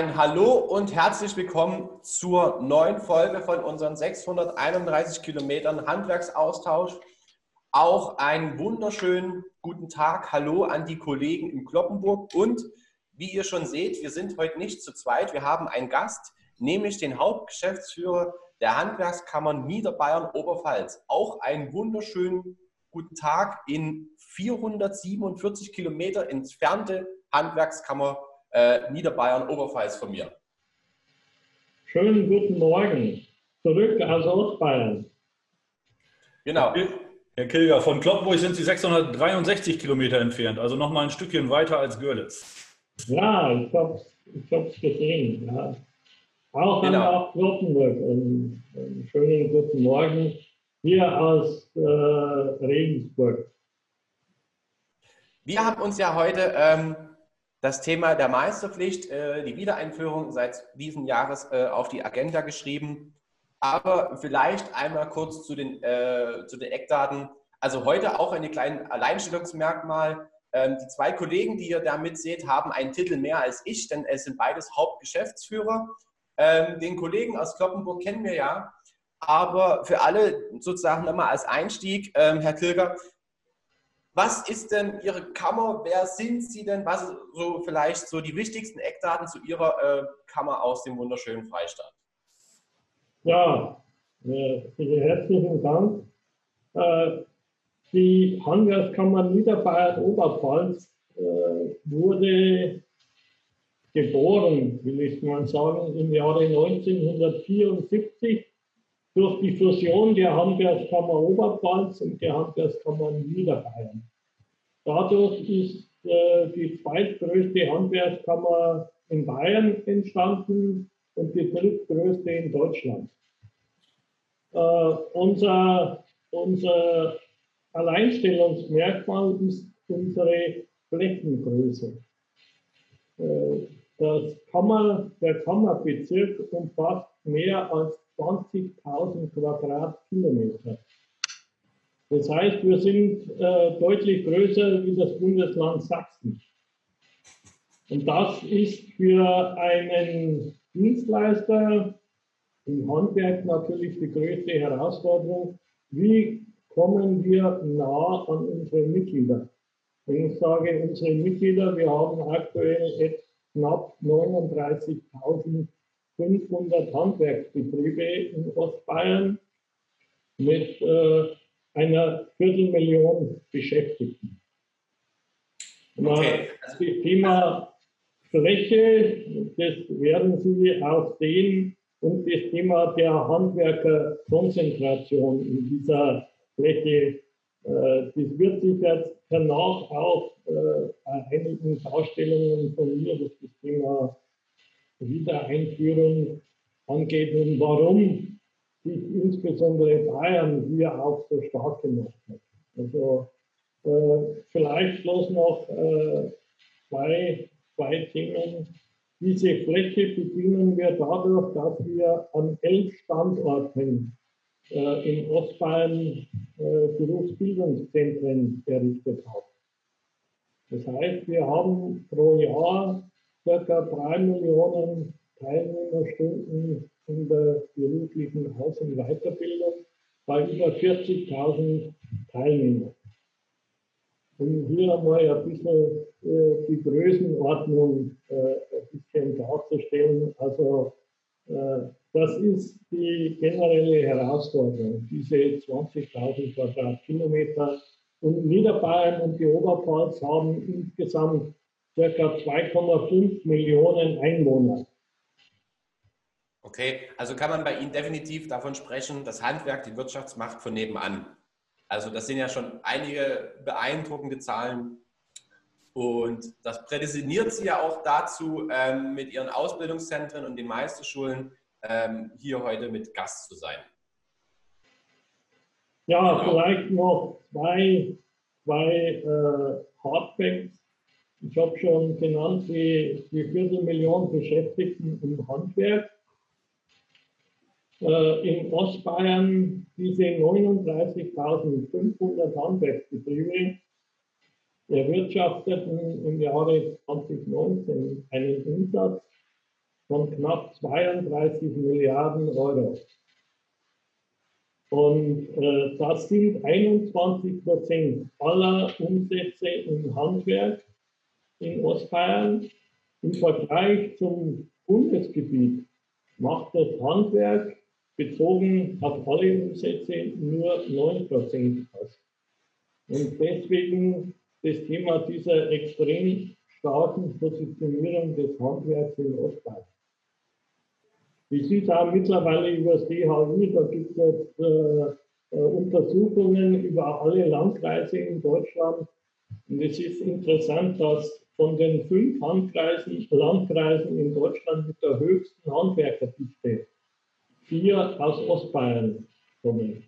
ein Hallo und herzlich willkommen zur neuen Folge von unseren 631 Kilometern Handwerksaustausch. Auch einen wunderschönen guten Tag. Hallo an die Kollegen in Kloppenburg. Und wie ihr schon seht, wir sind heute nicht zu zweit. Wir haben einen Gast, nämlich den Hauptgeschäftsführer der Handwerkskammern Niederbayern Oberpfalz. Auch einen wunderschönen guten Tag in 447 Kilometer entfernte Handwerkskammer äh, Niederbayern Oberpfalz von mir. Schönen guten Morgen. Zurück aus Ostbayern. Genau. Herr Kilger, von Kloppenburg sind Sie 663 Kilometer entfernt, also noch mal ein Stückchen weiter als Görlitz. Ja, ich habe es ich gesehen. Ja. Auch genau. an Kloppenburg. Einen, einen, schönen guten Morgen hier aus äh, Regensburg. Wir haben uns ja heute ähm, das Thema der Meisterpflicht, äh, die Wiedereinführung seit diesem Jahres äh, auf die Agenda geschrieben. Aber vielleicht einmal kurz zu den, äh, zu den Eckdaten. Also heute auch ein kleines Alleinstellungsmerkmal. Ähm, die zwei Kollegen, die ihr da mitseht, haben einen Titel mehr als ich, denn es sind beides Hauptgeschäftsführer. Ähm, den Kollegen aus Kloppenburg kennen wir ja. Aber für alle sozusagen nochmal als Einstieg, ähm, Herr Kilger, was ist denn Ihre Kammer? Wer sind Sie denn? Was so vielleicht so die wichtigsten Eckdaten zu Ihrer äh, Kammer aus dem wunderschönen Freistaat? Ja, äh, vielen herzlichen Dank. Äh, die Handwerkskammer Niederbayern Oberpfalz äh, wurde geboren, will ich mal sagen, im Jahre 1974 durch die Fusion der Handwerkskammer Oberpfalz und der Handwerkskammer Niederbayern. Dadurch ist äh, die zweitgrößte Handwerkskammer in Bayern entstanden und die drittgrößte in Deutschland. Äh, unser, unser Alleinstellungsmerkmal ist unsere Flächengröße. Äh, das Kammer, der Kammerbezirk umfasst mehr als 20.000 Quadratkilometer. Das heißt, wir sind äh, deutlich größer wie das Bundesland Sachsen. Und das ist für einen Dienstleister im Handwerk natürlich die größte Herausforderung. Wie kommen wir nah an unsere Mitglieder? Wenn ich sage unsere Mitglieder, wir haben aktuell knapp 39.000 500 Handwerksbetriebe in Ostbayern mit äh, einer Viertelmillion Beschäftigten. Okay. Das Thema Fläche, das werden Sie auch sehen, und das Thema der Handwerkerkonzentration in dieser Fläche, äh, das wird sich jetzt danach auch äh, bei einigen Darstellungen von mir, das Thema Wiedereinführung angeht und warum sich insbesondere Bayern hier auch so stark gemacht hat. Also äh, vielleicht bloß noch äh, zwei, zwei Themen. Diese Fläche bedienen wir dadurch, dass wir an elf Standorten äh, in Ostbayern äh, Berufsbildungszentren errichtet haben. Das heißt, wir haben pro Jahr ca. 3 Millionen Teilnehmerstunden in der beruflichen Aus- und Weiterbildung bei über 40.000 Teilnehmern. Um hier einmal ein bisschen äh, die Größenordnung äh, ein bisschen darzustellen. Also äh, das ist die generelle Herausforderung, diese 20.000 Quadratkilometer. Und Niederbayern und die Oberpfalz haben insgesamt circa 2,5 Millionen Einwohner. Okay, also kann man bei Ihnen definitiv davon sprechen, das Handwerk, die Wirtschaftsmacht von nebenan. Also das sind ja schon einige beeindruckende Zahlen. Und das prädestiniert Sie ja auch dazu, ähm, mit Ihren Ausbildungszentren und den Meisterschulen ähm, hier heute mit Gast zu sein. Ja, vielleicht noch zwei, zwei äh, Hardfacts ich habe schon genannt die, die Viertelmillion Beschäftigten im Handwerk. Äh, in Ostbayern diese 39.500 Handwerksbetriebe erwirtschafteten im Jahre 2019 einen Umsatz von knapp 32 Milliarden Euro. Und äh, das sind 21 Prozent aller Umsätze im Handwerk in Ostbayern. Im Vergleich zum Bundesgebiet macht das Handwerk bezogen auf alle Umsätze nur 9 Prozent aus. Und deswegen das Thema dieser extrem starken Positionierung des Handwerks in Ostbayern. Wie Sie sagen, mittlerweile über das DHI, da gibt es äh, äh, Untersuchungen über alle Landkreise in Deutschland. Und es ist interessant, dass von den fünf Landkreisen, Landkreisen in Deutschland mit der höchsten Handwerkerdichte vier aus Ostbayern kommen.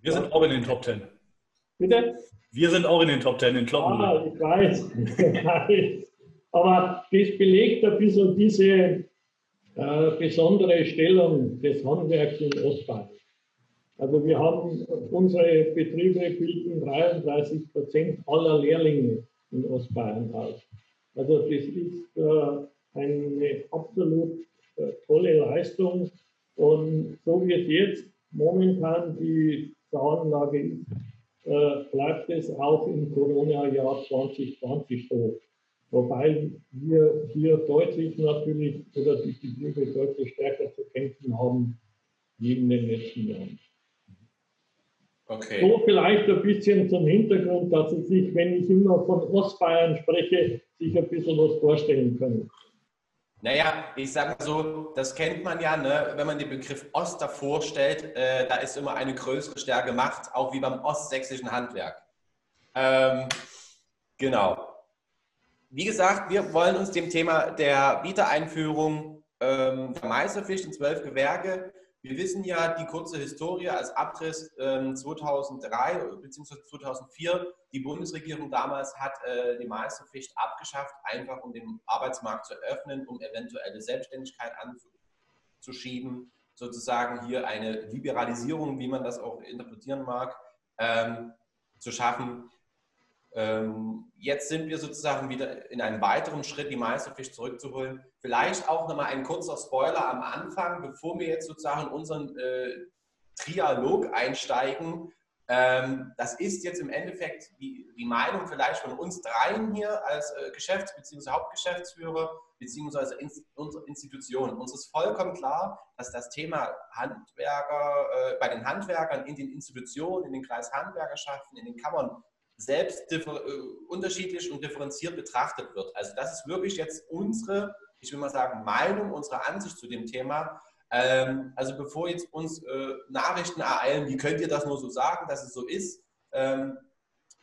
Wir sind auch in den Top Ten. Bitte? Wir sind auch in den Top Ten in Kloppen. Ah, ich weiß. ich weiß. Aber das belegt ein bisschen diese äh, besondere Stellung des Handwerks in Ostbayern. Also wir haben unsere Betriebe bilden 33 Prozent aller Lehrlinge in Ostbayern aus. Also das ist äh, eine absolut äh, tolle Leistung. Und so wie es jetzt momentan die Zahlenlage ist, äh, bleibt es auch im Corona-Jahr 2020 so. Wobei wir hier deutlich natürlich oder die Betriebe deutlich stärker zu kämpfen haben wie in den letzten Jahren. Okay. So vielleicht ein bisschen zum Hintergrund, dass Sie sich, wenn ich immer von Ostbayern spreche, sich ein bisschen was vorstellen können. Naja, ich sage mal so, das kennt man ja, ne? wenn man den Begriff Ost davor stellt, äh, da ist immer eine größere Stärke Macht, auch wie beim ostsächsischen Handwerk. Ähm, genau. Wie gesagt, wir wollen uns dem Thema der Wiedereinführung ähm, der Meisterpflicht in zwölf Gewerke wir wissen ja die kurze Historie als Abriss äh, 2003 bzw. 2004. Die Bundesregierung damals hat äh, die Meisterpflicht abgeschafft, einfach um den Arbeitsmarkt zu öffnen, um eventuelle Selbstständigkeit anzuschieben, sozusagen hier eine Liberalisierung, wie man das auch interpretieren mag, ähm, zu schaffen. Ähm, jetzt sind wir sozusagen wieder in einem weiteren Schritt, die Meisterpflicht zurückzuholen. Vielleicht auch nochmal ein kurzer Spoiler am Anfang, bevor wir jetzt sozusagen in unseren äh, Trialog einsteigen. Ähm, das ist jetzt im Endeffekt die, die, Meinung vielleicht von uns dreien hier als äh, Geschäfts- bzw. Hauptgeschäftsführer bzw. In, unsere Institution. Uns ist vollkommen klar, dass das Thema Handwerker, äh, bei den Handwerkern in den Institutionen, in den Kreishandwerkerschaften, in den Kammern selbst äh, unterschiedlich und differenziert betrachtet wird. Also das ist wirklich jetzt unsere, ich will mal sagen, Meinung, unsere Ansicht zu dem Thema. Ähm, also bevor jetzt uns äh, Nachrichten ereilen, wie könnt ihr das nur so sagen, dass es so ist? Ähm,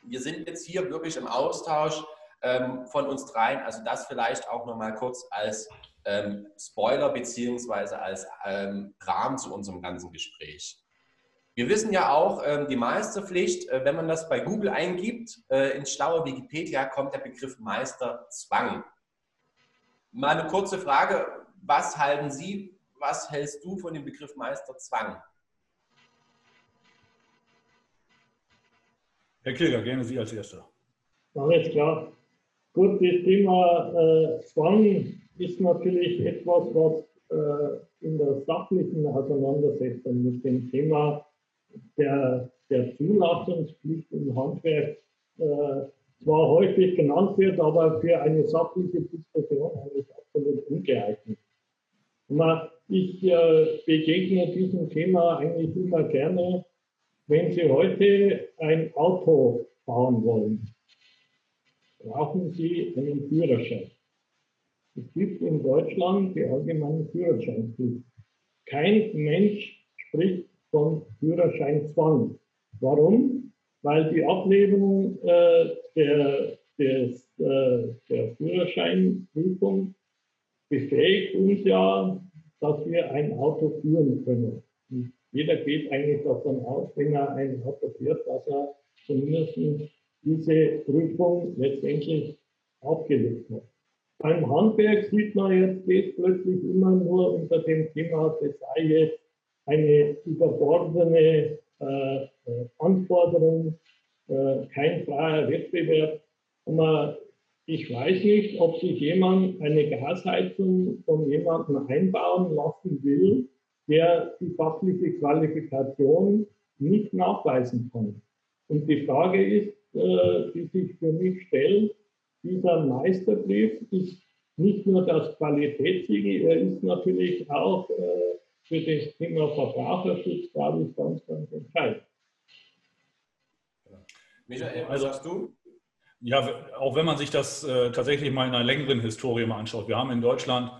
wir sind jetzt hier wirklich im Austausch ähm, von uns dreien. Also das vielleicht auch nochmal kurz als ähm, Spoiler beziehungsweise als ähm, Rahmen zu unserem ganzen Gespräch. Wir wissen ja auch, ähm, die Meisterpflicht, äh, wenn man das bei Google eingibt, äh, ins schlaue Wikipedia kommt der Begriff Meisterzwang. Mal eine kurze Frage, was halten Sie, was hältst du von dem Begriff Meisterzwang? Herr Kilger, gerne Sie als Erster. Alles klar. Gut, das Thema äh, Zwang ist natürlich etwas, was äh, in der sachlichen Auseinandersetzung mit dem Thema der, der Zulassungspflicht im Handwerk äh, zwar häufig genannt wird, aber für eine sachliche Diskussion eigentlich absolut ungeeignet. Ich äh, begegne diesem Thema eigentlich immer gerne, wenn Sie heute ein Auto fahren wollen, brauchen Sie einen Führerschein. Es gibt in Deutschland die allgemeine Führerscheinpflicht. Kein Mensch spricht von Führerscheinzwang. Warum? Weil die Ablehnung äh, der, des, äh, der Führerscheinprüfung befähigt uns ja, dass wir ein Auto führen können. Und jeder geht eigentlich davon aus, wenn er ein Auto fährt, dass er zumindest diese Prüfung letztendlich aufgelegt hat. Beim Handwerk sieht man jetzt das plötzlich immer nur unter dem Thema, das sei jetzt eine überbordene äh, äh, Anforderung, äh, kein freier Wettbewerb. Und man, ich weiß nicht, ob sich jemand eine Gasheizung von jemandem einbauen lassen will, der die fachliche Qualifikation nicht nachweisen kann. Und die Frage ist, äh, die sich für mich stellt, dieser Meisterbrief ist nicht nur das Qualitätssiegel, er ist natürlich auch äh, für das Thema Verbraucherschutz, glaube ich, ganz, ganz entscheidend. Michael, was sagst du? Ja, auch wenn man sich das äh, tatsächlich mal in einer längeren Historie mal anschaut. Wir haben in Deutschland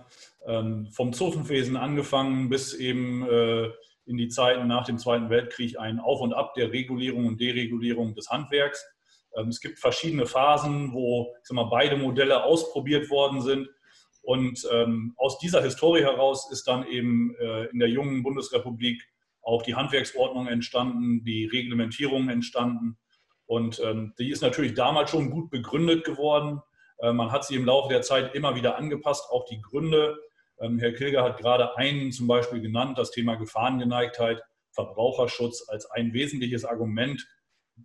ähm, vom Zofenwesen angefangen bis eben äh, in die Zeiten nach dem Zweiten Weltkrieg ein Auf und Ab der Regulierung und Deregulierung des Handwerks. Ähm, es gibt verschiedene Phasen, wo ich sag mal, beide Modelle ausprobiert worden sind. Und ähm, aus dieser Historie heraus ist dann eben äh, in der jungen Bundesrepublik auch die Handwerksordnung entstanden, die Reglementierung entstanden. Und ähm, die ist natürlich damals schon gut begründet geworden. Äh, man hat sie im Laufe der Zeit immer wieder angepasst, auch die Gründe. Ähm, Herr Kilger hat gerade einen zum Beispiel genannt, das Thema Gefahrengeneigtheit, Verbraucherschutz als ein wesentliches Argument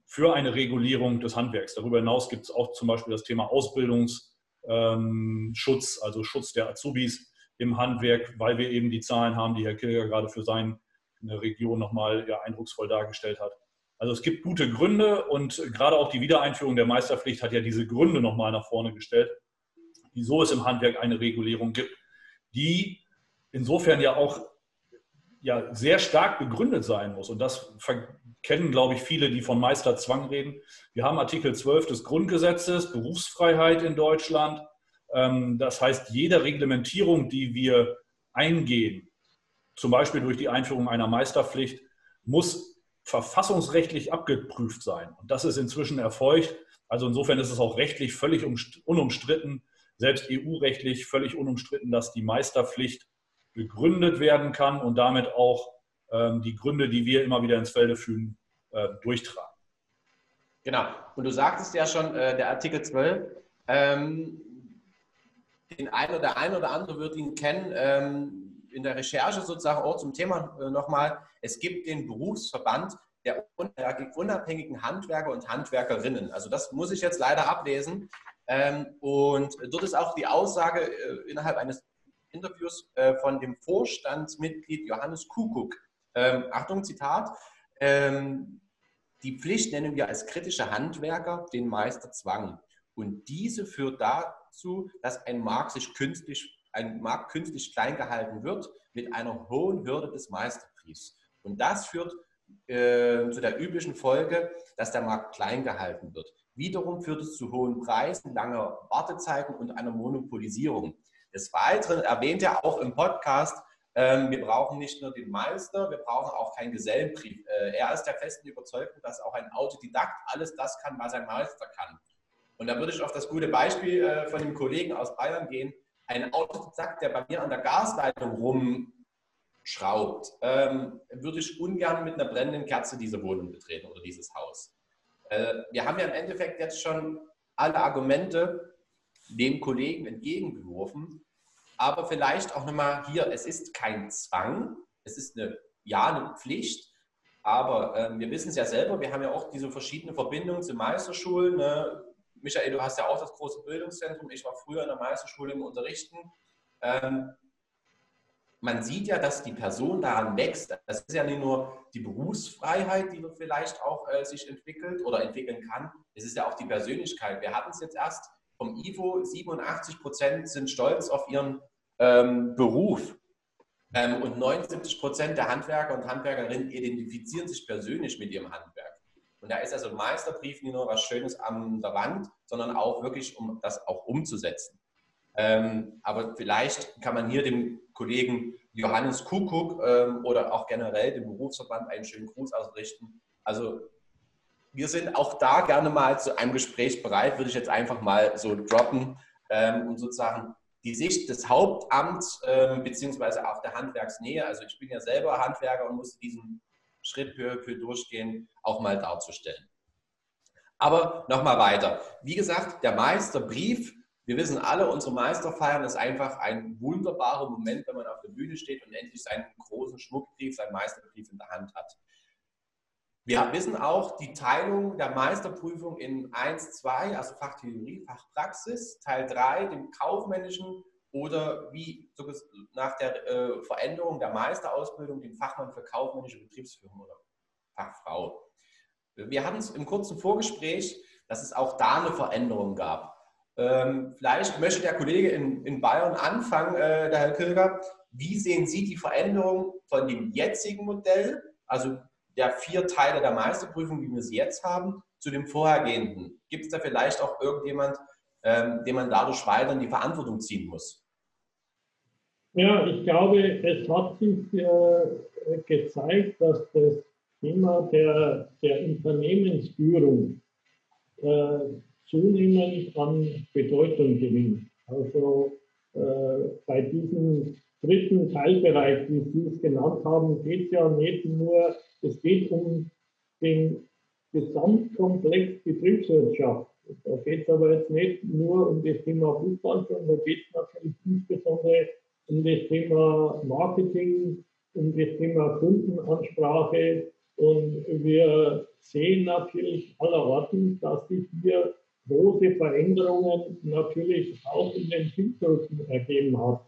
für eine Regulierung des Handwerks. Darüber hinaus gibt es auch zum Beispiel das Thema Ausbildungsschutz, ähm, also Schutz der Azubis im Handwerk, weil wir eben die Zahlen haben, die Herr Kilger gerade für seine Region nochmal ja, eindrucksvoll dargestellt hat. Also es gibt gute Gründe und gerade auch die Wiedereinführung der Meisterpflicht hat ja diese Gründe nochmal nach vorne gestellt, wieso es im Handwerk eine Regulierung gibt, die insofern ja auch ja, sehr stark begründet sein muss. Und das kennen, glaube ich, viele, die von Meisterzwang reden. Wir haben Artikel 12 des Grundgesetzes, Berufsfreiheit in Deutschland. Ähm, das heißt, jede Reglementierung, die wir eingehen, zum Beispiel durch die Einführung einer Meisterpflicht, muss verfassungsrechtlich abgeprüft sein. Und das ist inzwischen erfolgt. Also insofern ist es auch rechtlich völlig unumstritten, selbst EU-rechtlich völlig unumstritten, dass die Meisterpflicht begründet werden kann und damit auch ähm, die Gründe, die wir immer wieder ins Felde führen, äh, durchtragen. Genau. Und du sagtest ja schon, äh, der Artikel 12, ähm, den einen oder ein oder andere wird ihn kennen. Ähm, in der Recherche sozusagen auch zum Thema äh, nochmal, es gibt den Berufsverband der unabhängigen Handwerker und Handwerkerinnen. Also das muss ich jetzt leider ablesen. Ähm, und dort ist auch die Aussage äh, innerhalb eines Interviews äh, von dem Vorstandsmitglied Johannes Kuckuck. Ähm, Achtung, Zitat. Ähm, die Pflicht nennen wir als kritische Handwerker den Meisterzwang. Und diese führt dazu, dass ein Markt sich künstlich ein Markt künstlich klein gehalten wird mit einer hohen Hürde des Meisterbriefs. Und das führt äh, zu der üblichen Folge, dass der Markt klein gehalten wird. Wiederum führt es zu hohen Preisen, langer Wartezeiten und einer Monopolisierung. Des Weiteren erwähnt er auch im Podcast, ähm, wir brauchen nicht nur den Meister, wir brauchen auch keinen Gesellenbrief. Äh, er ist der festen Überzeugung, dass auch ein Autodidakt alles das kann, was ein Meister kann. Und da würde ich auf das gute Beispiel äh, von dem Kollegen aus Bayern gehen ein Autodidakt, der bei mir an der Gasleitung rumschraubt, ähm, würde ich ungern mit einer brennenden Kerze diese Wohnung betreten oder dieses Haus. Äh, wir haben ja im Endeffekt jetzt schon alle Argumente dem Kollegen entgegengeworfen, aber vielleicht auch nochmal hier, es ist kein Zwang, es ist eine, ja, eine Pflicht, aber ähm, wir wissen es ja selber, wir haben ja auch diese verschiedenen Verbindungen zu Meisterschulen, ne? Michael, du hast ja auch das große Bildungszentrum. Ich war früher in der Meisterschule im Unterrichten. Ähm, man sieht ja, dass die Person daran wächst. Das ist ja nicht nur die Berufsfreiheit, die vielleicht auch äh, sich entwickelt oder entwickeln kann. Es ist ja auch die Persönlichkeit. Wir hatten es jetzt erst vom IFO, 87 Prozent sind stolz auf ihren ähm, Beruf. Ähm, und 79 Prozent der Handwerker und Handwerkerinnen identifizieren sich persönlich mit ihrem Handwerk. Und da ist also Meisterbrief nicht nur was Schönes an der Wand, sondern auch wirklich, um das auch umzusetzen. Ähm, aber vielleicht kann man hier dem Kollegen Johannes Kuckuck ähm, oder auch generell dem Berufsverband einen schönen Gruß ausrichten. Also wir sind auch da gerne mal zu einem Gespräch bereit, würde ich jetzt einfach mal so droppen ähm, und sozusagen die Sicht des Hauptamts ähm, beziehungsweise auch der Handwerksnähe. Also ich bin ja selber Handwerker und musste diesen Schritt für, für durchgehen, auch mal darzustellen. Aber nochmal weiter. Wie gesagt, der Meisterbrief, wir wissen alle, unsere Meisterfeiern ist einfach ein wunderbarer Moment, wenn man auf der Bühne steht und endlich seinen großen Schmuckbrief, seinen Meisterbrief in der Hand hat. Wir wissen auch die Teilung der Meisterprüfung in 1, 2, also Fachtheorie, Fachpraxis, Teil 3, dem kaufmännischen oder wie nach der äh, Veränderung der Meisterausbildung den Fachmann für kaufmännische Betriebsführung oder Fachfrau. Wir hatten es im kurzen Vorgespräch, dass es auch da eine Veränderung gab. Ähm, vielleicht möchte der Kollege in, in Bayern anfangen, äh, der Herr Kilger. Wie sehen Sie die Veränderung von dem jetzigen Modell, also der vier Teile der Meisterprüfung, wie wir sie jetzt haben, zu dem vorhergehenden? Gibt es da vielleicht auch irgendjemand, ähm, dem man dadurch weiter in die Verantwortung ziehen muss? Ja, ich glaube, es hat sich äh, gezeigt, dass das Thema der, der Unternehmensführung äh, zunehmend an Bedeutung gewinnt. Also äh, bei diesem dritten Teilbereich, wie Sie es genannt haben, geht es ja nicht nur, es geht um den Gesamtkomplex Betriebswirtschaft. Da geht es aber jetzt nicht nur um das Thema Fußball, sondern da geht es natürlich insbesondere um das Thema Marketing, um das Thema Kundenansprache. Und wir sehen natürlich allerorten, dass sich hier große Veränderungen natürlich auch in den Zielgruppen ergeben hat.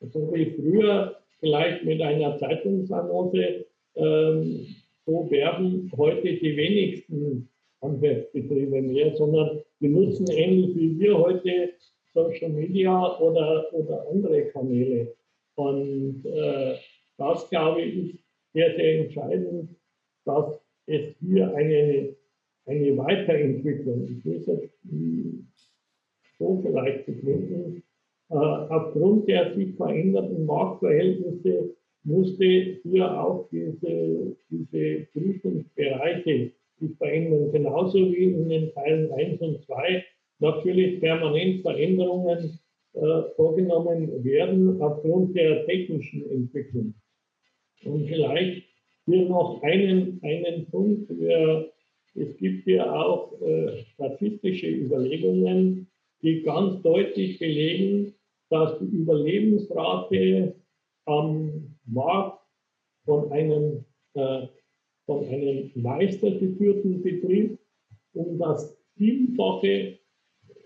So wie früher vielleicht mit einer Zeitungsannonce, ähm, so werden heute die wenigsten Handwerksbetriebe mehr, sondern die nutzen ähnlich wie wir heute Social Media oder, oder andere Kanäle. Und äh, das, glaube ich, ist sehr, sehr entscheidend, dass es hier eine, eine Weiterentwicklung, will es so vielleicht begründen, äh, aufgrund der sich veränderten Marktverhältnisse musste hier auch diese, diese Prüfungsbereiche sich verändern, genauso wie in den Teilen 1 und 2 natürlich permanent Veränderungen äh, vorgenommen werden aufgrund der technischen Entwicklung. Und vielleicht hier noch einen, einen Punkt. Wir, es gibt hier auch äh, statistische Überlegungen, die ganz deutlich belegen, dass die Überlebensrate am Markt von einem, äh, von einem meistergeführten Betrieb um das Vielfache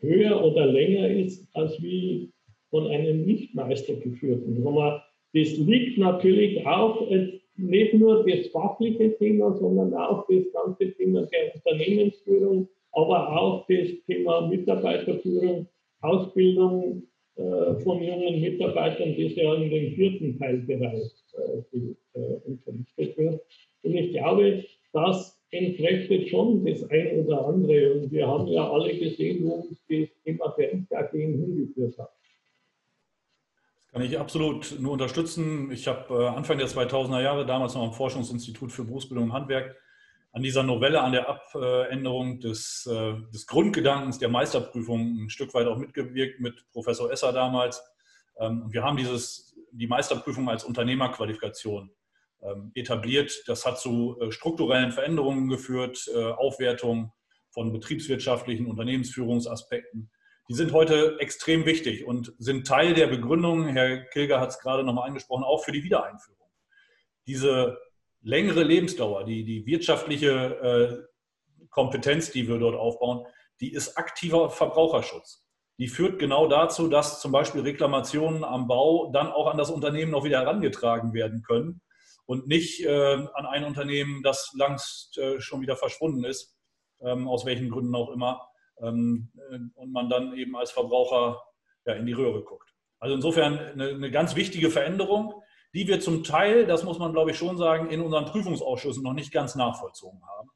höher oder länger ist als wie von einem nicht meistergeführten. Das liegt natürlich auch nicht nur das fachliche Thema, sondern auch das ganze Thema der Unternehmensführung, aber auch das Thema Mitarbeiterführung, Ausbildung äh, von jungen Mitarbeitern, das ja in dem vierten Teilbereich äh, äh, unterrichtet wird. Und ich glaube, das entkräftet schon das eine oder andere. Und wir haben ja alle gesehen, wo uns das Thema der AG hingeführt hat. Kann ich absolut nur unterstützen. Ich habe Anfang der 2000er Jahre damals noch am Forschungsinstitut für Berufsbildung und Handwerk an dieser Novelle, an der Abänderung des, äh, des Grundgedankens der Meisterprüfung ein Stück weit auch mitgewirkt mit Professor Esser damals. Ähm, wir haben dieses, die Meisterprüfung als Unternehmerqualifikation ähm, etabliert. Das hat zu äh, strukturellen Veränderungen geführt, äh, Aufwertung von betriebswirtschaftlichen Unternehmensführungsaspekten. Die sind heute extrem wichtig und sind Teil der Begründung, Herr Kilger hat es gerade nochmal angesprochen, auch für die Wiedereinführung. Diese längere Lebensdauer, die, die wirtschaftliche äh, Kompetenz, die wir dort aufbauen, die ist aktiver Verbraucherschutz. Die führt genau dazu, dass zum Beispiel Reklamationen am Bau dann auch an das Unternehmen noch wieder herangetragen werden können und nicht äh, an ein Unternehmen, das langst äh, schon wieder verschwunden ist, ähm, aus welchen Gründen auch immer, ähm, äh, und man dann eben als Verbraucher ja, in die Röhre guckt. Also insofern eine, eine ganz wichtige Veränderung die wir zum Teil, das muss man glaube ich schon sagen, in unseren Prüfungsausschüssen noch nicht ganz nachvollzogen haben.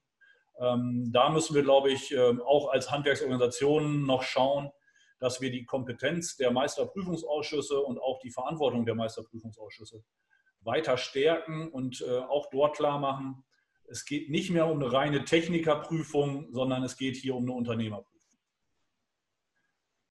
Ähm, da müssen wir, glaube ich, ähm, auch als Handwerksorganisationen noch schauen, dass wir die Kompetenz der Meisterprüfungsausschüsse und auch die Verantwortung der Meisterprüfungsausschüsse weiter stärken und äh, auch dort klar machen, es geht nicht mehr um eine reine Technikerprüfung, sondern es geht hier um eine Unternehmerprüfung.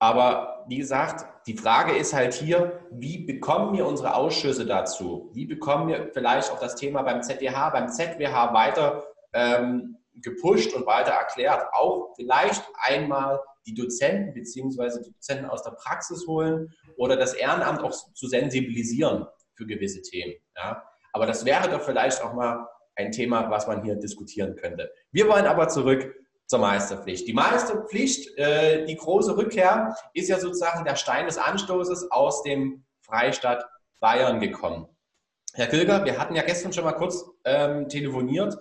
Aber wie gesagt, die Frage ist halt hier, wie bekommen wir unsere Ausschüsse dazu? Wie bekommen wir vielleicht auch das Thema beim ZDH, beim ZWH weiter ähm, gepusht und weiter erklärt? Auch vielleicht einmal die Dozenten bzw. die Dozenten aus der Praxis holen oder das Ehrenamt auch zu sensibilisieren für gewisse Themen. Ja? Aber das wäre doch vielleicht auch mal ein Thema, was man hier diskutieren könnte. Wir wollen aber zurück zur Meisterpflicht. Die Meisterpflicht, äh, die große Rückkehr, ist ja sozusagen der Stein des Anstoßes aus dem Freistaat Bayern gekommen. Herr Kilger, wir hatten ja gestern schon mal kurz ähm, telefoniert.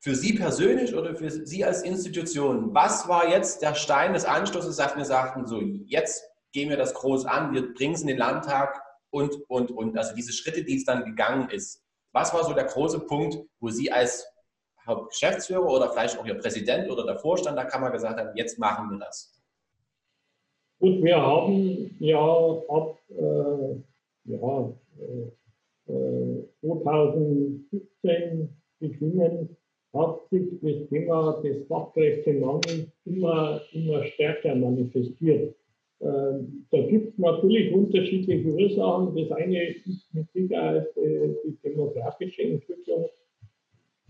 Für Sie persönlich oder für Sie als Institution, was war jetzt der Stein des Anstoßes, dass wir sagten, so jetzt gehen wir das groß an, wir bringen es in den Landtag und, und, und. Also diese Schritte, die es dann gegangen ist. Was war so der große Punkt, wo Sie als Hauptgeschäftsführer oder vielleicht auch Ihr Präsident oder der Vorstand der Kammer gesagt haben, jetzt machen wir das? Gut, wir haben ja ab äh, ja, äh, 2017 beginnen, hat sich das Thema des Fachkräftemangels immer, immer stärker manifestiert. Ähm, da gibt es natürlich unterschiedliche Ursachen. Das eine ist mit Sicherheit äh, die demografische Entwicklung.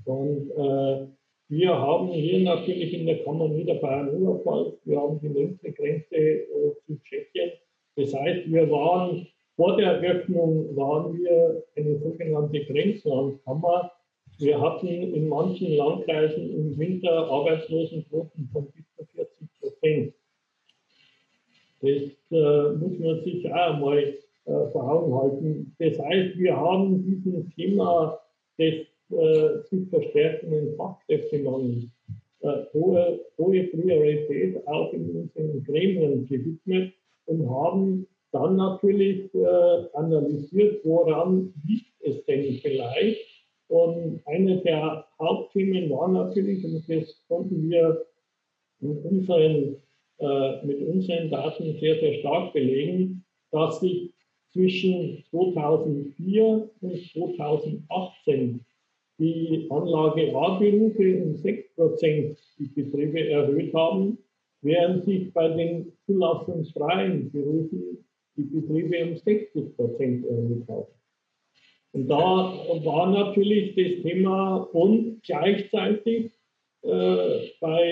Und äh, wir haben hier natürlich in der Kammer Niederbayern-Oberpfalz, wir haben die längste Grenze äh, zu Tschechien. Das heißt, wir waren vor der Eröffnung waren wir eine sogenannte Grenzlandkammer. Wir hatten in manchen Landkreisen im Winter Arbeitslosenquoten von bis zu 40 Prozent. Das äh, muss man sich auch einmal äh, vor Augen halten. Das heißt, wir haben diesem Thema des äh, sich verstärkenden Fachkräftemangels hohe, hohe Priorität auch in unseren Gremien gewidmet und haben dann natürlich äh, analysiert, woran liegt es denn vielleicht. Und eine der Hauptthemen war natürlich, und das konnten wir mit unseren, äh, mit unseren Daten sehr, sehr stark belegen, dass sich zwischen 2004 und 2018 die Anlage A-Berufe um 6% die Betriebe erhöht haben, während sich bei den zulassungsfreien Berufen die Betriebe um 60% erhöht haben. Und da war natürlich das Thema und gleichzeitig äh, bei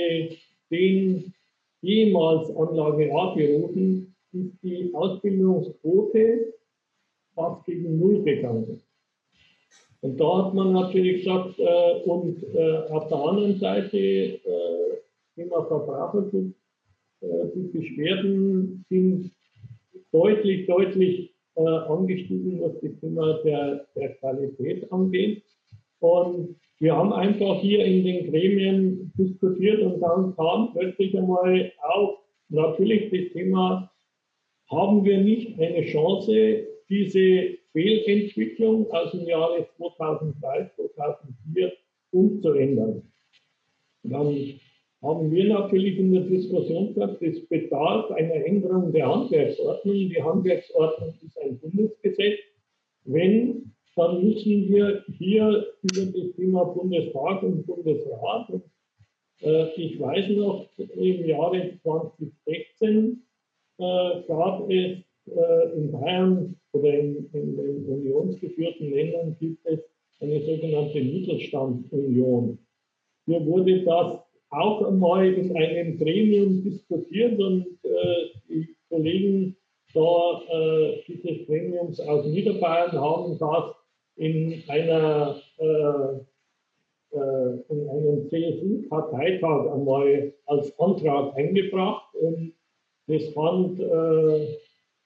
jemals Anlage A-Berufen ist die Ausbildungsquote fast gegen Null gegangen. Und da hat man natürlich gesagt, äh, und äh, auf der anderen Seite, äh, Thema Verbraucherschutz, äh, die Beschwerden sind deutlich, deutlich äh, angestiegen, was das Thema der, der Qualität angeht. Und wir haben einfach hier in den Gremien diskutiert und dann kam plötzlich einmal auf, natürlich das Thema, haben wir nicht eine Chance, diese Fehlentwicklung aus dem Jahre 2003, 2004 umzuändern. Dann haben wir natürlich in der Diskussion gesagt, es bedarf einer Änderung der Handwerksordnung. Die Handwerksordnung ist ein Bundesgesetz. Wenn, dann müssen wir hier über das Thema Bundestag und Bundesrat, und, ich weiß noch, im Jahre 2016 äh, gab es äh, in Bayern oder in, in den unionsgeführten Ländern gibt es eine sogenannte Mittelstandsunion. Hier wurde das auch einmal in einem Gremium diskutiert und äh, die Kollegen da äh, dieses Gremiums aus Niederbayern haben das in einer äh, äh in einem CSU-Parteitag einmal als Antrag eingebracht und das fand äh,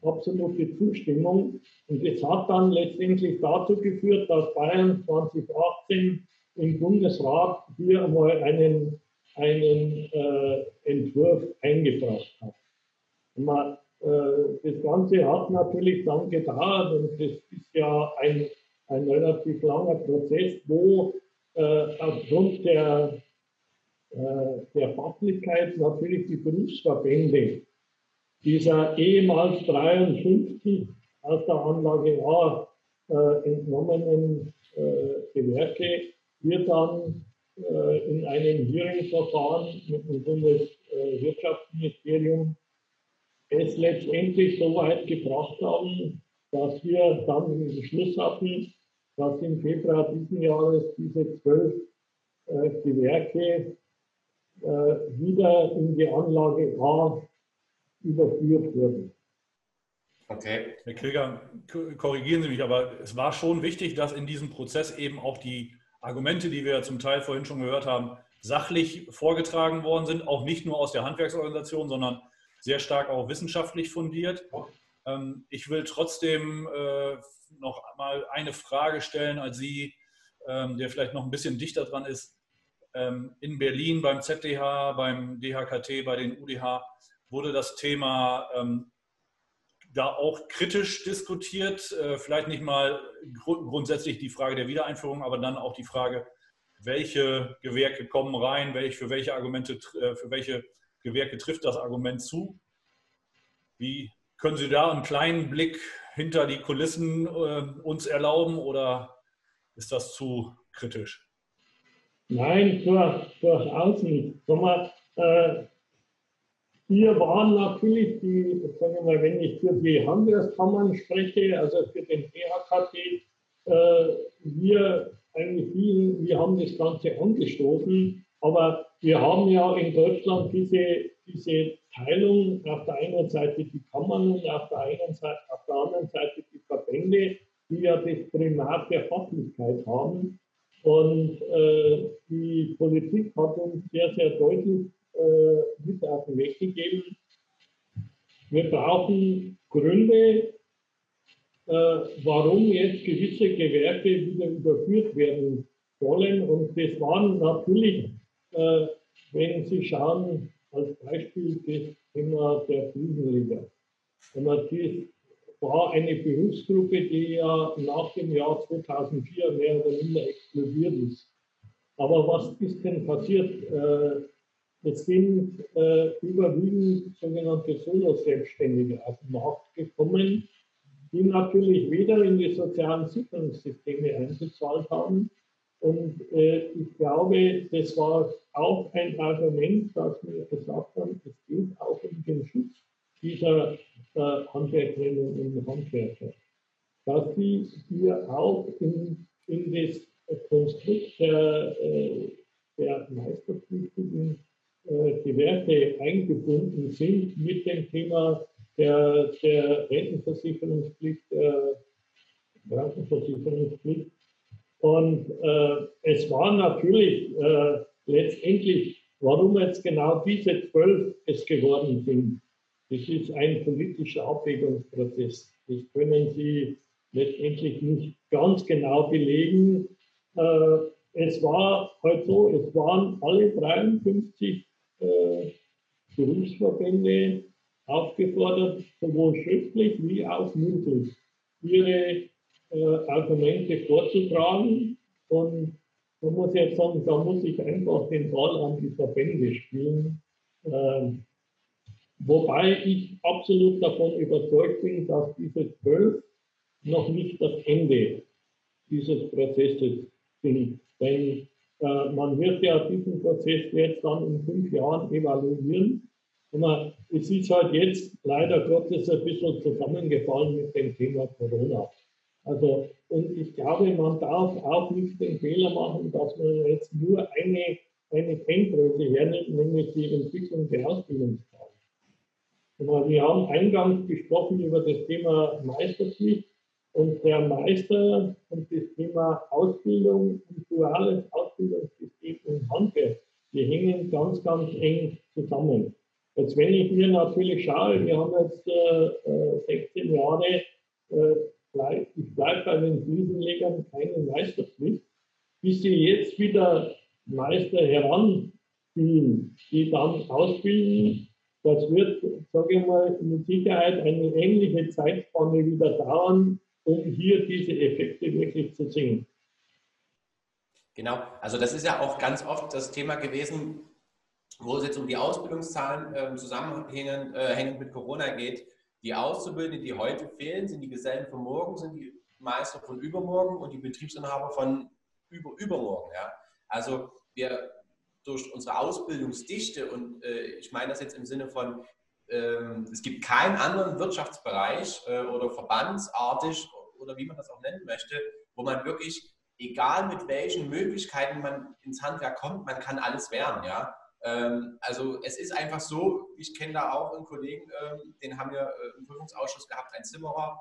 absolute Zustimmung. Und das hat dann letztendlich dazu geführt, dass Bayern 2018 im Bundesrat hier einmal einen, einen äh, Entwurf eingebracht hat. Man, äh, das Ganze hat natürlich dann gedauert und das ist ja ein, ein relativ langer Prozess, wo äh, aufgrund der, äh, der Fachlichkeit natürlich die Berufsverbände dieser ehemals 53 aus der Anlage A äh, entnommenen äh, Gewerke wird dann äh, in einem Hearing-Verfahren mit dem Bundeswirtschaftsministerium es letztendlich so weit gebracht haben, dass wir dann den Beschluss hatten, dass im Februar diesen Jahres diese zwölf äh, Gewerke äh, wieder in die Anlage A überführt wurden. Okay. Herr Krieger, korrigieren Sie mich, aber es war schon wichtig, dass in diesem Prozess eben auch die Argumente, die wir zum Teil vorhin schon gehört haben, sachlich vorgetragen worden sind, auch nicht nur aus der Handwerksorganisation, sondern sehr stark auch wissenschaftlich fundiert. Ähm, ich will trotzdem äh, noch mal eine Frage stellen an Sie, ähm, der vielleicht noch ein bisschen dichter dran ist. Ähm, in Berlin beim ZDH, beim DHKT, bei den UDH wurde das Thema da auch kritisch diskutiert. Äh, vielleicht nicht mal grundsätzlich die Frage der Wiedereinführung, aber dann auch die Frage, welche Gewerke kommen rein, für welche Argumente, äh, für welche Gewerke trifft das Argument zu. Wie können Sie da einen kleinen Blick hinter die Kulissen äh, uns erlauben oder ist das zu kritisch? Nein, durchaus nicht. Mal, äh, wir waren natürlich die, sagen wir mal, wenn ich für die Handwerkskammern spreche, also für den DHKT, äh, wir eigentlich die, wir haben das Ganze angestoßen, aber wir haben ja in Deutschland diese, diese Teilung auf der einen Seite die Kammern und auf der, einen Seite, auf der anderen Seite die Verbände, die ja das Primat der Fachlichkeit haben. Und äh, die Politik hat uns sehr, sehr deutlich äh, mit auf den Weg gegeben. Wir brauchen Gründe, äh, warum jetzt gewisse Gewerke wieder überführt werden sollen. Und das waren natürlich, äh, wenn Sie schauen, als Beispiel das Thema der Fliesenleger. Das war eine Berufsgruppe, die ja nach dem Jahr 2004 mehr oder minder explodiert ist. Aber was ist denn passiert? Es sind äh, überwiegend sogenannte Solo-Selbstständige auf den Markt gekommen, die natürlich weder in die sozialen Sicherungssysteme eingezahlt haben. Und äh, ich glaube, das war auch ein Argument, dass wir gesagt haben, es geht auch um den Schutz dieser äh, Handwerkerinnen und Handwerker. Dass sie hier auch in, in das Konstrukt der, äh, der meisterpflichtigen äh, Gewerke eingebunden sind mit dem Thema der, der Rentenversicherungspflicht, der Krankenversicherungspflicht. Und äh, es war natürlich äh, letztendlich, warum jetzt genau diese zwölf es geworden sind. Das ist ein politischer Abwägungsprozess. Das können Sie letztendlich nicht ganz genau belegen. Äh, es war halt so, es waren alle 53 äh, Berufsverbände aufgefordert, sowohl schriftlich wie auch mündlich ihre äh, Argumente vorzutragen. Und man muss jetzt sagen, da muss ich einfach den Ball an die Verbände spielen. Äh, wobei ich absolut davon überzeugt bin, dass diese zwölf noch nicht das Ende dieses Prozesses sind. Denn äh, man wird ja diesen Prozess jetzt dann in fünf Jahren evaluieren. Und es ist halt jetzt leider Gottes ein bisschen zusammengefallen mit dem Thema Corona. Also, und ich glaube, man darf auch nicht den Fehler machen, dass man jetzt nur eine, eine Kenngröße hernimmt, nämlich die Entwicklung der Ausbildungszahlen. Wir haben eingangs gesprochen über das Thema Meisterpflicht. Und der Meister und das Thema Ausbildung und duales Ausbildungssystem und Handwerk, die hängen ganz, ganz eng zusammen. Jetzt, wenn ich mir natürlich schaue, wir haben jetzt äh, 16 äh, Jahre, äh, bleib, ich bleibe bei den Fliesenlegern keine Meisterpflicht, bis sie jetzt wieder Meister heranziehen, die dann ausbilden. Das wird, sage ich mal, mit Sicherheit eine ähnliche Zeitspanne wieder dauern, um hier diese Effekte wirklich zu sehen. Genau, also das ist ja auch ganz oft das Thema gewesen, wo es jetzt um die Ausbildungszahlen äh, zusammenhängend äh, mit Corona geht. Die Auszubildenden, die heute fehlen, sind die Gesellen von morgen, sind die Meister von übermorgen und die Betriebsinhaber von über, übermorgen. Ja? Also wir durch unsere Ausbildungsdichte und äh, ich meine das jetzt im Sinne von, ähm, es gibt keinen anderen Wirtschaftsbereich äh, oder verbandsartig oder wie man das auch nennen möchte, wo man wirklich, egal mit welchen Möglichkeiten man ins Handwerk kommt, man kann alles werden. Ja? Ähm, also es ist einfach so, ich kenne da auch einen Kollegen, ähm, den haben wir äh, im Prüfungsausschuss gehabt, ein Zimmerer.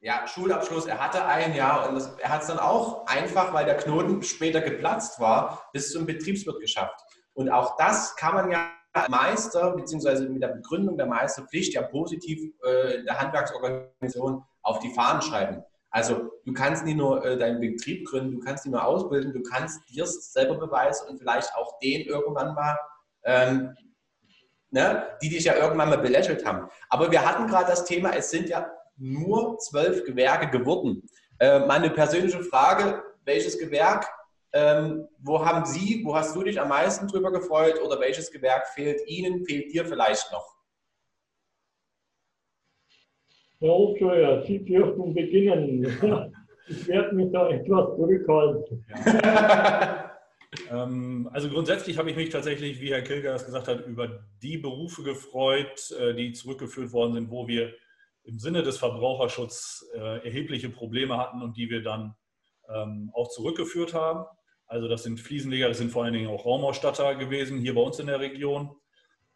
Ja, Schulabschluss, er hatte einen, ja, und das, er hat es dann auch einfach, weil der Knoten später geplatzt war, bis zum Betriebswirt geschafft. Und auch das kann man ja Meister, beziehungsweise mit der Begründung der Meisterpflicht ja positiv äh, der Handwerksorganisation auf die Fahnen schreiben. Also du kannst nicht nur äh, deinen Betrieb gründen, du kannst nicht nur ausbilden, du kannst dir selber beweisen und vielleicht auch den irgendwann mal, ähm, ne, die dich ja irgendwann mal belächelt haben. Aber wir hatten gerade das Thema, es sind ja nur zwölf Gewerke geworden. Äh, meine persönliche Frage, welches Gewerk, ähm, wo haben Sie, wo hast du dich am meisten drüber gefreut oder welches Gewerk fehlt Ihnen, fehlt dir vielleicht noch? Herr Obscheuer, Sie dürfen beginnen. Ich werde mich da etwas zurückhalten. Ähm, also grundsätzlich habe ich mich tatsächlich, wie Herr Kilger es gesagt hat, über die Berufe gefreut, äh, die zurückgeführt worden sind, wo wir im Sinne des Verbraucherschutzes äh, erhebliche Probleme hatten und die wir dann ähm, auch zurückgeführt haben. Also das sind Fliesenleger, das sind vor allen Dingen auch Raumausstatter gewesen, hier bei uns in der Region.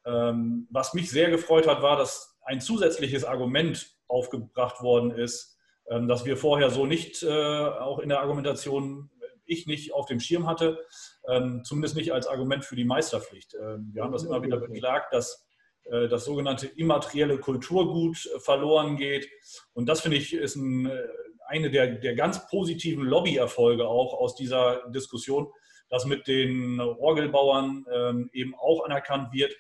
Ähm, was mich sehr gefreut hat, war, dass ein zusätzliches Argument aufgebracht worden ist, ähm, dass wir vorher so nicht, äh, auch in der Argumentation, ich nicht auf dem Schirm hatte, ähm, zumindest nicht als Argument für die Meisterpflicht. Ähm, wir haben das immer wieder beklagt, dass äh, das sogenannte immaterielle Kulturgut äh, verloren geht. Und das finde ich ist ein, eine der, der ganz positiven Lobbyerfolge auch aus dieser Diskussion, dass mit den Orgelbauern eben auch anerkannt wird,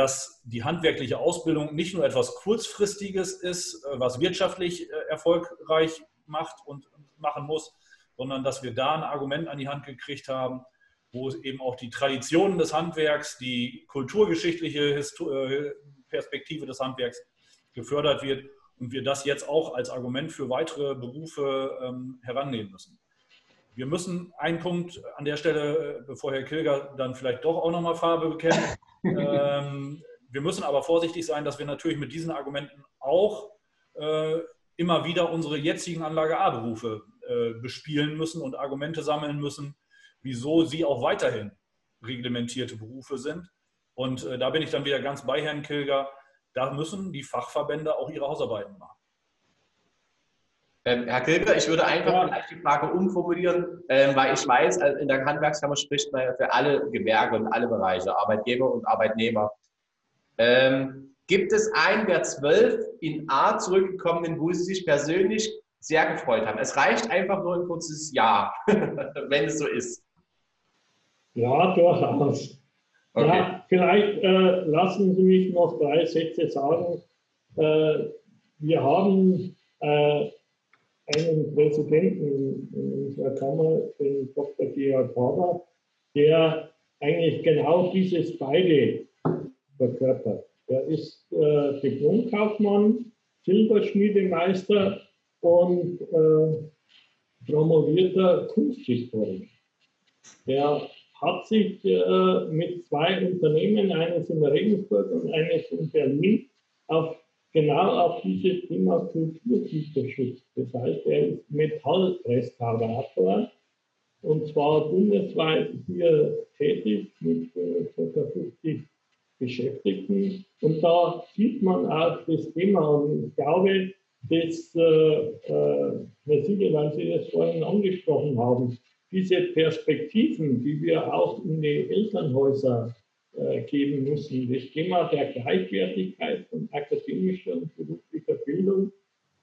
dass die handwerkliche Ausbildung nicht nur etwas Kurzfristiges ist, äh, was wirtschaftlich äh, erfolgreich macht und machen muss, sondern dass wir da ein Argument an die Hand gekriegt haben, wo eben auch die Traditionen des Handwerks, die kulturgeschichtliche äh, Perspektive des Handwerks gefördert wird und wir das jetzt auch als Argument für weitere Berufe ähm, herannehmen müssen. Wir müssen einen Punkt an der Stelle, bevor Herr Kilger dann vielleicht doch auch nochmal Farbe bekennt, ähm, wir müssen aber vorsichtig sein, dass wir natürlich mit diesen Argumenten auch äh, immer wieder unsere jetzigen Anlage A-Berufe äh, bespielen müssen und Argumente sammeln müssen, wieso sie auch weiterhin reglementierte Berufe sind. Und äh, da bin ich dann wieder ganz bei Herrn Kilger. Da müssen die Fachverbände auch ihre Hausarbeiten machen. Ähm, Herr Kilger, ich würde einfach ja. vielleicht die Frage umformulieren, ähm, weil ich weiß, also in der Handwerkskammer spricht man ja für alle Gewerke und alle Bereiche, Arbeitgeber und Arbeitnehmer. Ähm, gibt es einen der zwölf in A zurückgekommenen, wo Sie sich persönlich sehr gefreut haben? Es reicht einfach nur ein kurzes Ja, wenn es so ist. Ja, durchaus. Okay. Ja, vielleicht äh, lassen Sie mich noch drei Sätze sagen. Äh, wir haben äh, einen Präsidenten in unserer Kammer, den Dr. Georg Haber, der eigentlich genau dieses beide verkörpert. Er ist äh, Diplomkaufmann, Silberschmiedemeister und äh, promovierter Kunsthistoriker. Er hat sich äh, mit zwei Unternehmen, eines in Regensburg und eines in Berlin, auf genau auf dieses Thema Kulturgüterschutz. Das heißt, er ist Metallrestaurator und zwar bundesweit hier tätig mit äh, ca. 50 Beschäftigten. Und da sieht man auch das Thema. Und ich glaube, dass, äh, äh, Herr Siegel, weil Sie das vorhin angesprochen haben, diese Perspektiven, die wir auch in die Elternhäuser geben müssen. Das Thema der Gleichwertigkeit von akademischer und beruflicher Bildung,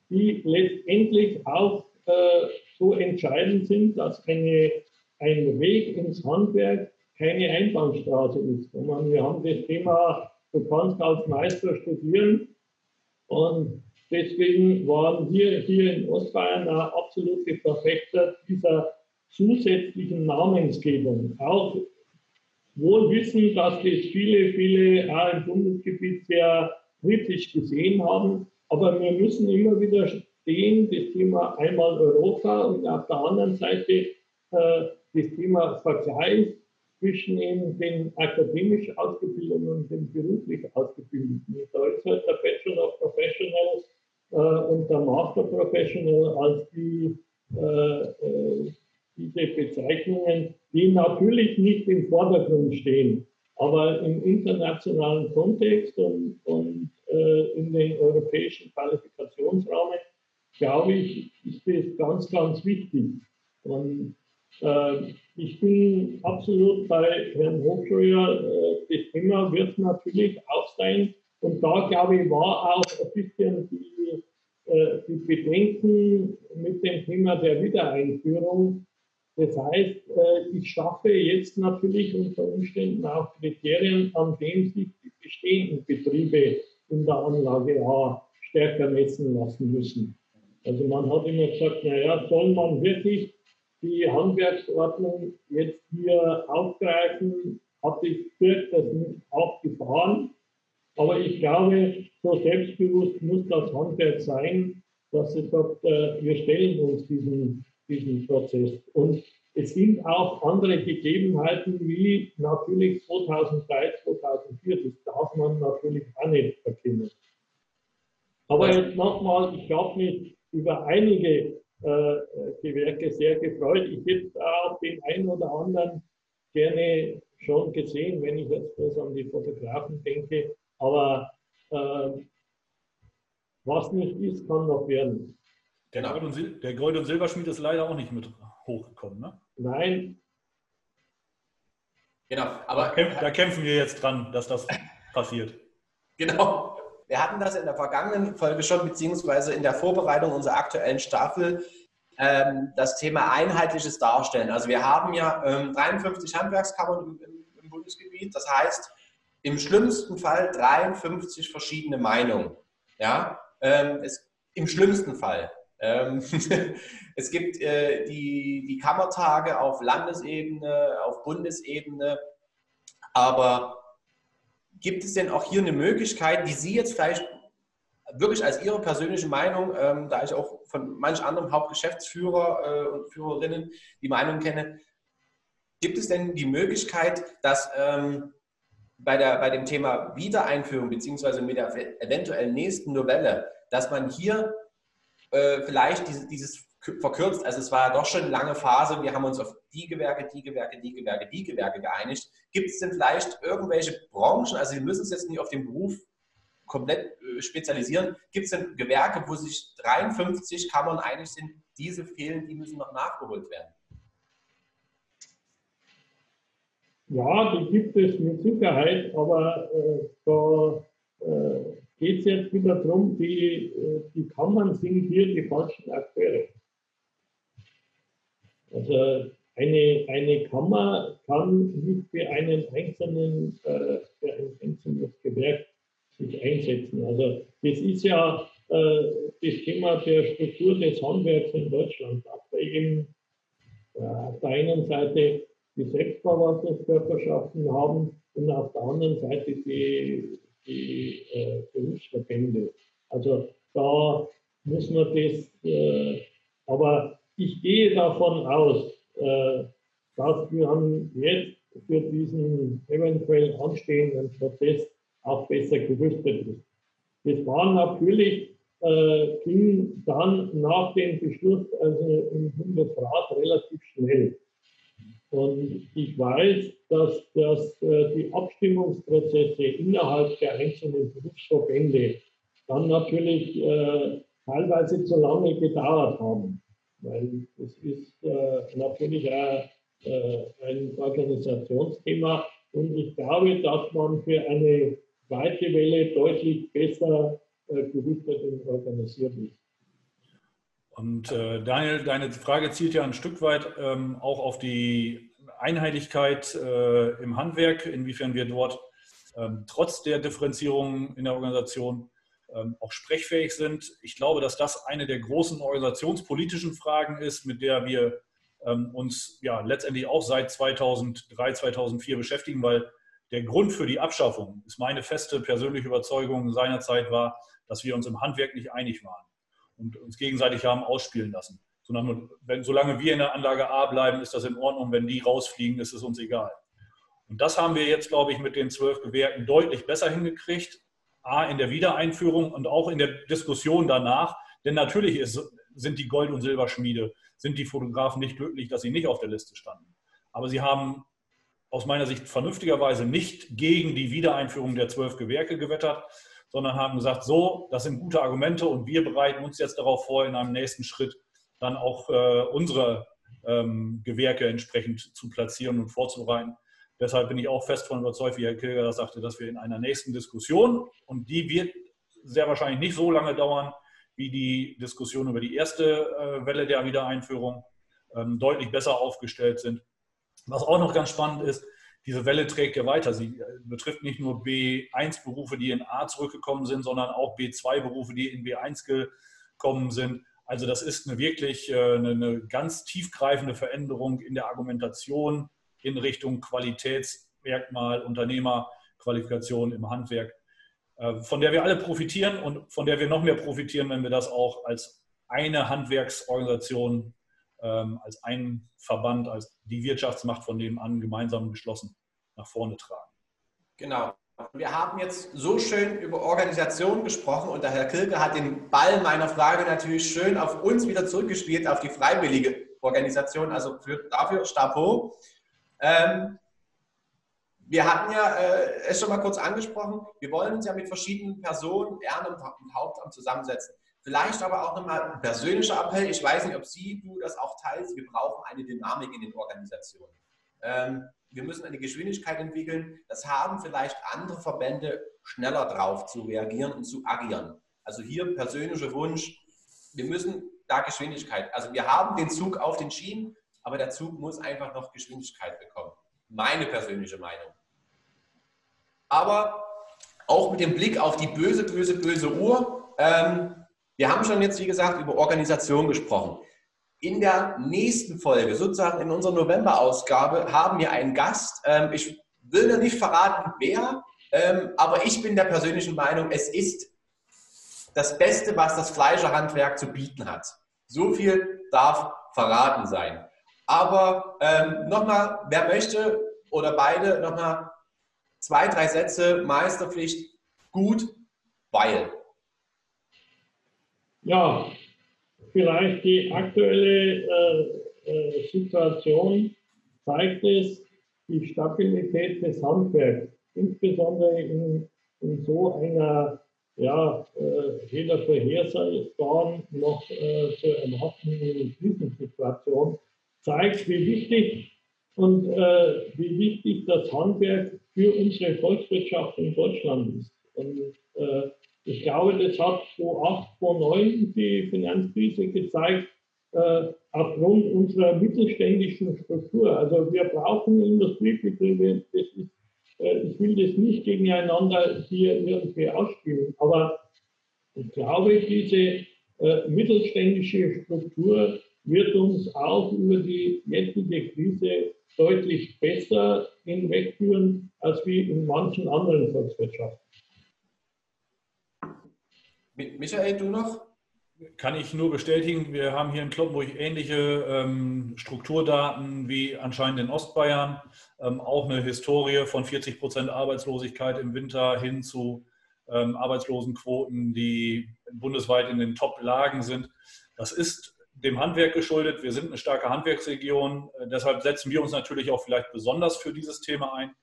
die letztendlich auch äh, so entscheidend sind, dass eine, ein Weg ins Handwerk keine Einbahnstraße ist. Und wir haben das Thema, du kannst als Meister studieren und deswegen waren wir hier in Ostbayern absolute Verfechter dieser zusätzlichen Namensgebung, auch wohl wissen, dass das viele, viele auch im Bundesgebiet sehr kritisch gesehen haben. Aber wir müssen immer wieder stehen, das Thema einmal Europa und auf der anderen Seite äh, das Thema Vergleich zwischen eben den akademisch Ausgebildeten und den beruflich Ausgebildeten. Da ist halt der Bachelor of Professionals äh, und der Master Professional als die äh, äh diese Bezeichnungen, die natürlich nicht im Vordergrund stehen. Aber im internationalen Kontext und, und äh, in den europäischen Qualifikationsrahmen, glaube ich, ist das ganz, ganz wichtig. Und äh, ich bin absolut bei Herrn Hochscheuer. Äh, das Thema wird natürlich auch sein. Und da, glaube ich, war auch ein bisschen die, äh, die Bedenken mit dem Thema der Wiedereinführung. Das heißt, ich schaffe jetzt natürlich unter Umständen auch Kriterien, an denen sich die bestehenden Betriebe in der Anlage A stärker messen lassen müssen. Also man hat immer gesagt, naja, soll man wirklich die Handwerksordnung jetzt hier aufgreifen, hatte ich Dirk das nicht aufgefahren. Aber ich glaube, so selbstbewusst muss das Handwerk sein, dass es sagt, äh, wir stellen uns diesen Prozess. Und es sind auch andere Gegebenheiten wie natürlich 2003, 2004. Das darf man natürlich auch nicht verkennen. Aber jetzt nochmal, ich habe mich über einige äh, Gewerke sehr gefreut. Ich hätte auch den einen oder anderen gerne schon gesehen, wenn ich jetzt bloß an die Fotografen denke. Aber äh, was nicht ist, kann noch werden. Genau. Der Gold- und Silberschmied ist leider auch nicht mit hochgekommen, ne? Nein. Genau, aber. Da kämpfen, da kämpfen wir jetzt dran, dass das passiert. Genau. Wir hatten das in der vergangenen Folge schon, beziehungsweise in der Vorbereitung unserer aktuellen Staffel, ähm, das Thema einheitliches Darstellen. Also wir haben ja ähm, 53 Handwerkskammern im, im, Bundesgebiet, das heißt im schlimmsten Fall 53 verschiedene Meinungen. Ja, ähm, es, im schlimmsten Fall. Ähm, es gibt äh, die, die Kammertage auf Landesebene, auf Bundesebene, aber gibt es denn auch hier eine Möglichkeit, die Sie jetzt vielleicht wirklich als Ihre persönliche Meinung, ähm, da ich auch von manch anderem Hauptgeschäftsführer äh, und Führerinnen die Meinung kenne, gibt es denn die Möglichkeit, dass ähm, bei, der, bei dem Thema Wiedereinführung beziehungsweise mit der eventuell nächsten Novelle, dass man hier äh, vielleicht dieses, dieses verkürzt, also es war ja doch schon eine lange Phase, wir haben uns auf die Gewerke, die Gewerke, die Gewerke, die Gewerke geeinigt. Gibt es denn vielleicht irgendwelche Branchen, also Sie müssen es jetzt nicht auf den Beruf komplett äh, spezialisieren, gibt es denn Gewerke, wo sich 53 Kammern einig sind, diese fehlen, die müssen noch nachgeholt werden? Ja, die gibt es mit Sicherheit, aber äh, da äh, geht es jetzt wieder darum, die, äh, die Kammern sind hier die falschen Akteure. Also eine, eine Kammer kann nicht für einen einzelnen, äh, für ein einzelnes Gewerk sich einsetzen. Also das ist ja äh, das Thema der Struktur des Handwerks in Deutschland. Da eben äh, auf der einen Seite die Selbstverwaltungskörperschaften haben und auf der anderen Seite die, die äh, Berufsverbände. Also da muss man das, äh, aber ich gehe davon aus, äh, dass wir haben jetzt für diesen eventuell anstehenden Prozess auch besser gerüstet ist. Das war natürlich, äh, ging dann nach dem Beschluss also im Bundesrat relativ schnell. Und ich weiß, dass, dass äh, die Abstimmungsprozesse innerhalb der einzelnen Berufsverbände dann natürlich äh, teilweise zu lange gedauert haben. Weil es ist äh, natürlich auch äh, ein Organisationsthema. Und ich glaube, dass man für eine zweite Welle deutlich besser äh, gerüstet und organisiert ist. Und äh, Daniel, deine Frage zielt ja ein Stück weit ähm, auch auf die Einheitlichkeit äh, im Handwerk, inwiefern wir dort ähm, trotz der Differenzierung in der Organisation ähm, auch sprechfähig sind. Ich glaube, dass das eine der großen organisationspolitischen Fragen ist, mit der wir ähm, uns ja letztendlich auch seit 2003, 2004 beschäftigen, weil der Grund für die Abschaffung ist meine feste persönliche Überzeugung seinerzeit war, dass wir uns im Handwerk nicht einig waren und uns gegenseitig haben ausspielen lassen. Sondern wenn, solange wir in der Anlage A bleiben, ist das in Ordnung. Wenn die rausfliegen, ist es uns egal. Und das haben wir jetzt, glaube ich, mit den zwölf Gewerken deutlich besser hingekriegt. A, in der Wiedereinführung und auch in der Diskussion danach. Denn natürlich ist, sind die Gold- und Silberschmiede, sind die Fotografen nicht glücklich, dass sie nicht auf der Liste standen. Aber sie haben aus meiner Sicht vernünftigerweise nicht gegen die Wiedereinführung der zwölf Gewerke gewettert, sondern haben gesagt, so, das sind gute Argumente und wir bereiten uns jetzt darauf vor, in einem nächsten Schritt dann auch äh, unsere ähm, Gewerke entsprechend zu platzieren und vorzubereiten. Deshalb bin ich auch fest davon überzeugt, wie Herr Kilger das sagte, dass wir in einer nächsten Diskussion, und die wird sehr wahrscheinlich nicht so lange dauern, wie die Diskussion über die erste äh, Welle der Wiedereinführung, ähm, deutlich besser aufgestellt sind. Was auch noch ganz spannend ist, diese Welle trägt ja weiter. Sie äh, betrifft nicht nur B1-Berufe, die in A zurückgekommen sind, sondern auch B2-Berufe, die in B1 gekommen sind. Also das ist eine wirklich äh, eine, ganz tiefgreifende Veränderung in der Argumentation in Richtung Qualitätsmerkmal, Unternehmerqualifikation im Handwerk, äh, von der wir alle profitieren und von der wir noch mehr profitieren, wenn wir das auch als eine Handwerksorganisation, als ein Verband, als die Wirtschaftsmacht von nebenan gemeinsam geschlossen nach vorne tragen. Genau. Wir haben jetzt so schön über Organisation gesprochen und der Herr Kilke hat den Ball meiner Frage natürlich schön auf uns wieder zurückgespielt, auf die freiwillige Organisation. Also für, dafür Stapo. Ähm, wir hatten ja äh, es schon mal kurz angesprochen, wir wollen uns ja mit verschiedenen Personen, Ehrenamt und Hauptamt zusammensetzen. Vielleicht aber auch nochmal ein persönlicher Appell. Ich weiß nicht, ob Sie, du das auch teilst. Wir brauchen eine Dynamik in den Organisationen. Ähm, wir müssen eine Geschwindigkeit entwickeln. Das haben vielleicht andere Verbände schneller drauf zu reagieren und zu agieren. Also hier persönlicher Wunsch, wir müssen da Geschwindigkeit. Also wir haben den Zug auf den Schienen, aber der Zug muss einfach noch Geschwindigkeit bekommen. Meine persönliche Meinung. Aber auch mit dem Blick auf die böse, böse, böse Uhr. Ähm, wir haben schon jetzt, wie gesagt, über Organisation gesprochen. In der nächsten Folge, sozusagen in unserer November-Ausgabe, haben wir einen Gast. Ähm, ich will noch nicht verraten, wer, ähm, aber ich bin der persönlichen Meinung, es ist das Beste, was das Fleischerhandwerk zu bieten hat. So viel darf verraten sein. Aber ähm, nochmal, wer möchte oder beide nochmal zwei, drei Sätze, Meisterpflicht, gut, weil. Ja, vielleicht die aktuelle äh, äh, Situation zeigt es, die Stabilität des Handwerks, insbesondere in, in so einer ja, äh, weder vorhersehbaren noch äh, zu erwartenden Krisensituation, zeigt, wie wichtig und äh, wie wichtig das Handwerk für unsere Volkswirtschaft in Deutschland ist. Und äh, ich glaube, das hat 2008, 2009 die Finanzkrise gezeigt, äh, aufgrund unserer mittelständischen Struktur. Also wir brauchen Industriebetriebe, ist, äh, ich will das nicht gegeneinander hier irgendwie ausspielen, aber ich glaube, diese äh, mittelständische Struktur wird uns auch über die jetzige Krise deutlich besser hinwegführen als wie in manchen anderen Volkswirtschaften. Michael, du noch? Kann ich nur bestätigen, wir haben hier in Kloppenburg ähnliche ähm, Strukturdaten wie anscheinend in Ostbayern. Ähm, auch eine Historie von 40 Prozent Arbeitslosigkeit im Winter hin zu ähm, Arbeitslosenquoten, die bundesweit in den Top-Lagen sind. Das ist dem Handwerk geschuldet. Wir sind eine starke Handwerksregion. Äh, deshalb setzen wir uns natürlich auch vielleicht besonders für dieses Thema ein.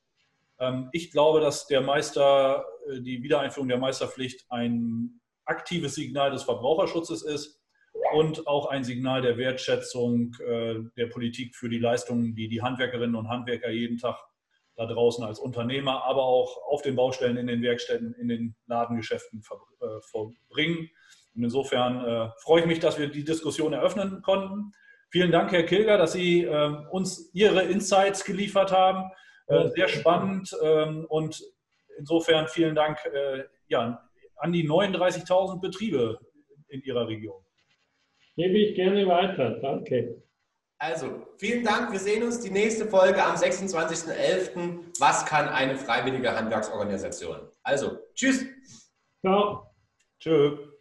Ähm, ich glaube, dass der Meister, äh, die Wiedereinführung der Meisterpflicht ein aktives Signal des Verbraucherschutzes ist und auch ein Signal der Wertschätzung äh, der Politik für die Leistungen, die die Handwerkerinnen und Handwerker jeden Tag da draußen als Unternehmer, aber auch auf den Baustellen, in den Werkstätten, in den Ladengeschäften verbringen. Und insofern äh, freue ich mich, dass wir die Diskussion eröffnen konnten. Vielen Dank, Herr Kilger, dass Sie äh, uns Ihre Insights geliefert haben. Äh, sehr spannend ähm, und insofern vielen Dank äh, ja, an die 39.000 Betriebe in Ihrer Region. Gebe ich gerne weiter. Danke. Also, vielen Dank. Wir sehen uns die nächste Folge am 26.11. Was kann eine freiwillige Handwerksorganisation? Also, tschüss. Ciao. Tschüss.